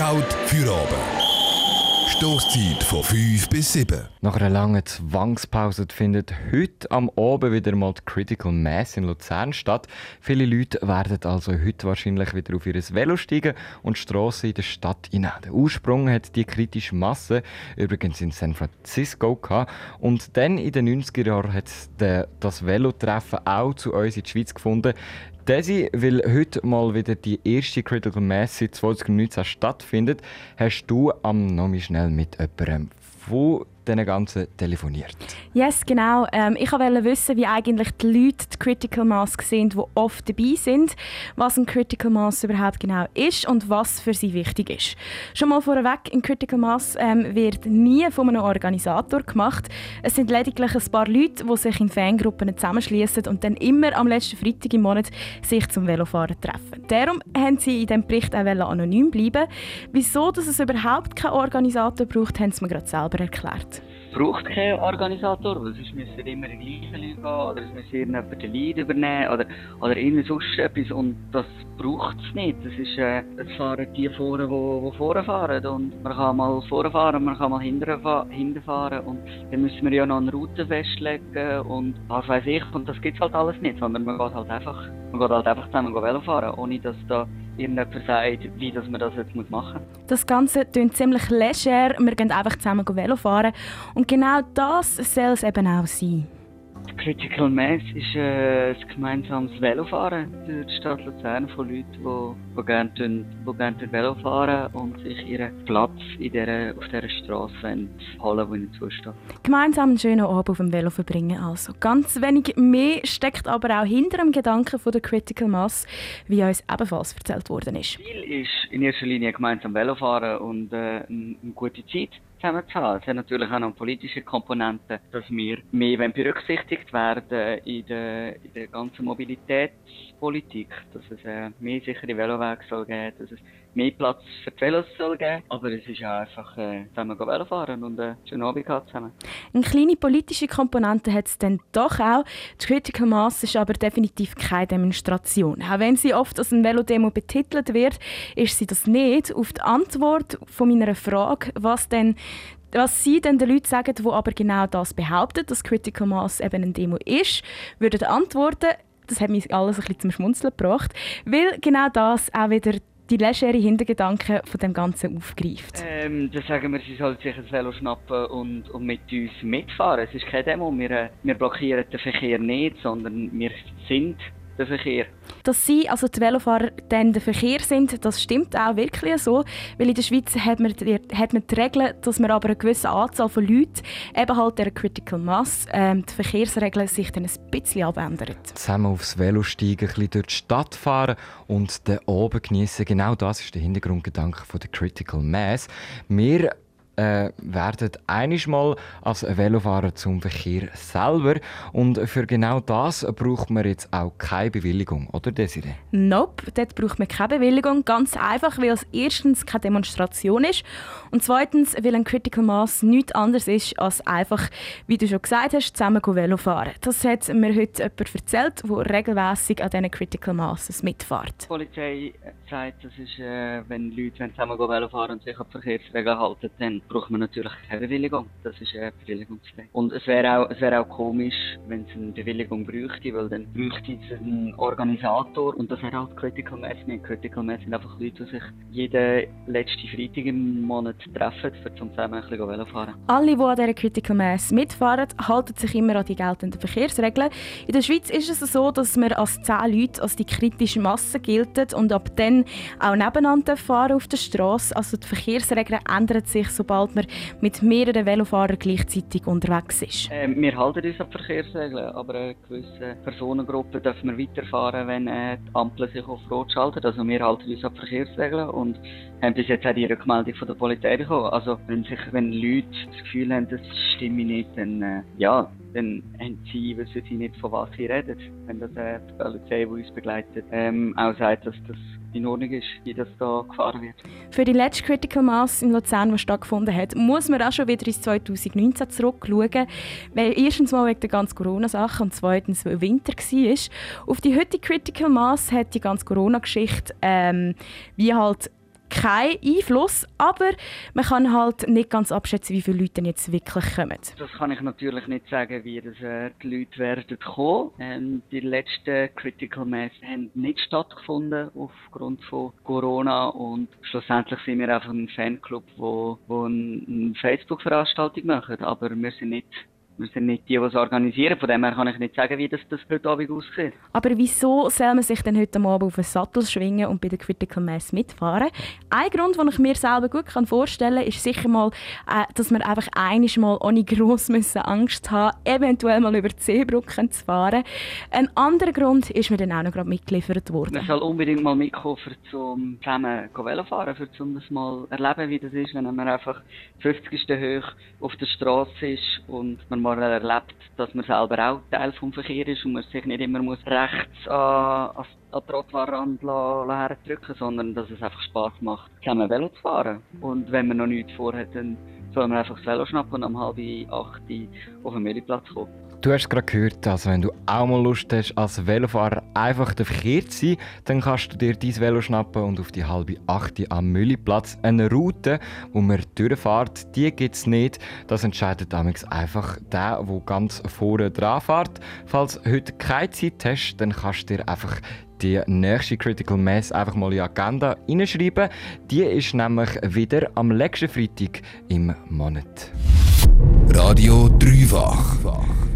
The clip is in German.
Halt für oben. Stoßzeit von 5 bis 7. Nach einer langen Zwangspause findet heute am Abend wieder mal die Critical Mass in Luzern statt. Viele Leute werden also heute wahrscheinlich wieder auf ihr Velo steigen und Strassen in der Stadt hinein. Der Ursprung hat die kritische Masse übrigens in San Francisco gehabt. Und dann in den 90er Jahren hat das Velotreffen auch zu uns in die Schweiz gefunden. Desi, weil heute mal wieder die erste Critical Mass seit 2019 stattfindet, hast du am noch schnell mit jemandem von diesen ganzen telefoniert. Yes, genau. Ähm, ich wollte wissen, wie eigentlich die Leute die Critical Mass sind, die oft dabei sind, was ein Critical Mass überhaupt genau ist und was für sie wichtig ist. Schon mal vorweg, ein Critical Mass ähm, wird nie von einem Organisator gemacht. Es sind lediglich ein paar Leute, die sich in Fangruppen zusammenschließen und dann immer am letzten Freitag im Monat sich zum Velofahren treffen. Darum haben sie in diesem Bericht auch anonym bleiben. Wieso dass es überhaupt keinen Organisator braucht, haben sie mir gerade selber erklärt braucht keinen Organisator, weil sonst müssen immer die gleichen Leute gehen oder es muss irgendjemand den Lead übernehmen oder, oder irgendwie sonst etwas und das braucht es nicht. Das ist, äh, es fahren die vorne, die, die vorne fahren und man kann mal vorne fahren, man kann mal hinten fahren und dann müssen wir ja noch eine Route festlegen und was weiß ich und das gibt es halt alles nicht, sondern man geht halt einfach, man geht halt einfach zusammen fahren, ohne dass da irgendjemand sagt, wie dass man das jetzt machen muss. Das Ganze klingt ziemlich leger. Wir gehen einfach zusammen Velo fahren. Und genau das soll es eben auch sein. Critical Mass ist äh, ein gemeinsames Velofahren durch die Stadt Luzern von Leuten, die, die gerne, tun, die gerne Velo fahren und sich ihren Platz in der, auf dieser Straße holen, wo ihnen zusteht. Gemeinsam einen schönen Abend auf dem Velo verbringen also. Ganz wenig mehr steckt aber auch hinter dem Gedanken von der Critical Mass, wie uns ebenfalls erzählt worden ist. Ziel ist in erster Linie gemeinsam Velofahren und äh, eine gute Zeit zusammen zu haben. Es hat natürlich auch noch politische Komponenten, dass wir mehr berücksichtigt werden in der, in der ganzen Mobilitätspolitik, dass es äh, mehr sichere Velowege soll geben, dass es mehr Platz für die Velos soll geben. Aber es ist auch einfach äh, zusammen Velo fahren und äh, schönen Abend zusammen. Eine kleine politische Komponente hat es dann doch auch. Die Critical Mass ist aber definitiv keine Demonstration. Auch wenn sie oft als eine Velodemo betitelt wird, ist sie das nicht. Auf die Antwort von meiner Frage, was denn was Sie denn den Leuten sagen, die aber genau das behaupten, dass Critical Mass eben eine Demo ist, würden antworten, das hat mich alles ein bisschen zum Schmunzeln gebracht, weil genau das auch wieder die legere Hintergedanken von dem Ganzen aufgreift? Ähm, dann sagen wir, sie sollen sich ein Velo schnappen und, und mit uns mitfahren. Es ist keine Demo, wir, äh, wir blockieren den Verkehr nicht, sondern wir sind der Verkehr. Dass sie, also die Velofahrer, dann der Verkehr sind, das stimmt auch wirklich so. Weil in der Schweiz hat man, die, hat man die Regel, dass man aber eine gewisse Anzahl von Leuten, eben halt der Critical Mass, ähm, die Verkehrsregeln sich dann ein bisschen abändern. Zusammen aufs Velo steigen, ein bisschen durch die Stadt fahren und den oben genießen. Genau das ist der Hintergrundgedanke von der Critical Mass. Wir äh, werden einmal als Velofahrer zum Verkehr selber. Und für genau das braucht man jetzt auch keine Bewilligung, oder Desiree? Nope, dort braucht man keine Bewilligung. Ganz einfach, weil es erstens keine Demonstration ist und zweitens, weil ein Critical Mass nichts anderes ist als einfach, wie du schon gesagt hast, zusammen Velo fahren. Das hat mir heute jemand erzählt, der regelmäßig an diesen Critical Masses mitfährt. Die Polizei sagt, das ist, äh, wenn Leute zusammen Velo fahren und sich an die Verkehrsregeln halten, dann braucht man natürlich keine Bewilligung. Das ist eine Bewilligungsfrage. Und es wäre auch, es auch komisch, wenn es eine Bewilligung bräuchte, weil dann bräuchte es einen Organisator und das wäre halt Critical Mass nicht. Critical Mass sind einfach Leute, die sich jeden letzten Freitag im Monat treffen, um zusammen ein bisschen Velo fahren. Alle, die an dieser Critical Mass mitfahren, halten sich immer an die geltenden Verkehrsregeln. In der Schweiz ist es so, dass man als 10 Leute als die kritische Masse gilt und ab dann auch nebeneinander fahren auf der Straße. Also die Verkehrsregeln ändern sich, sobald sobald man mit mehreren Velofahrern gleichzeitig unterwegs ist? Äh, wir halten uns an die Verkehrsregeln, aber eine gewisse Personengruppe dürfen wir weiterfahren, wenn äh, die Ampel sich auf Rot schaltet. Also wir halten uns an die Verkehrsregeln und haben bis jetzt auch die Rückmeldung von der Polizei bekommen. Also wenn, sich, wenn Leute das Gefühl haben, das stimme nicht, dann äh, ja, dann haben sie, wissen sie nicht, von was sie reden. Wenn das äh, die Polizei, die uns begleitet, ähm, auch sagt, dass das in Ordnung ist, wie das da gefahren wird. Für die letzte Critical Mass in Luzern, die stattgefunden hat, muss man auch schon wieder ins 2019 zurückschauen, weil erstens mal wegen der ganzen Corona-Sache und zweitens, weil Winter war. Auf die heutige Critical Mass hat die ganze Corona-Geschichte ähm, wie halt keinen Einfluss, aber man kann halt nicht ganz abschätzen, wie viele Leute denn jetzt wirklich kommen. Das kann ich natürlich nicht sagen, wie das, äh, die Leute werden kommen. Ähm, die letzten Critical Mass haben nicht stattgefunden aufgrund von Corona und schlussendlich sind wir einfach ein Fanclub, wo, wo eine Facebook-Veranstaltung macht, aber wir sind nicht wir sind nicht die, die es organisieren. Von dem her kann ich nicht sagen, wie das, das heute Abend aussieht. Aber wieso soll man sich denn heute Abend auf einen Sattel schwingen und bei der Critical Mass mitfahren? Ein Grund, den ich mir selber gut vorstellen kann, ist sicher mal, äh, dass wir einfach einiges Mal ohne gross müssen Angst haben eventuell mal über die Seebrücken zu fahren. Ein anderer Grund ist mir dann auch noch gerade mitgeliefert worden. Man soll unbedingt mal mitkommen, um zusammen Velo fahren, um das mal erleben, wie das ist, wenn man einfach 50. hoch auf der Straße ist und man mal erlebt, dass man selber auch Teil vom Verkehr ist und man sich nicht immer muss rechts an, an, an Trottoirrand drücken sondern dass es einfach Spaß macht, zusammen Velo zu fahren. Und wenn man noch nichts vorhat, dann soll man einfach das Velo schnappen und um halb acht auf den Müllplatz kommen. Du hast gerade gehört, also wenn du auch mal Lust hast, als Velofahrer einfach der Verkehr zu sein, dann kannst du dir dein Velo schnappen und auf die halbe achte am Müllplatz eine Route, wo man durchfährt, die gibt es nicht. Das entscheidet damals einfach der, der ganz vorne dran fährt. Falls du heute keine Zeit hast, dann kannst du dir einfach die nächste Critical Mass einfach mal in die Agenda hineinschreiben. Die ist nämlich wieder am letzten Freitag im Monat. Radio Dreifach.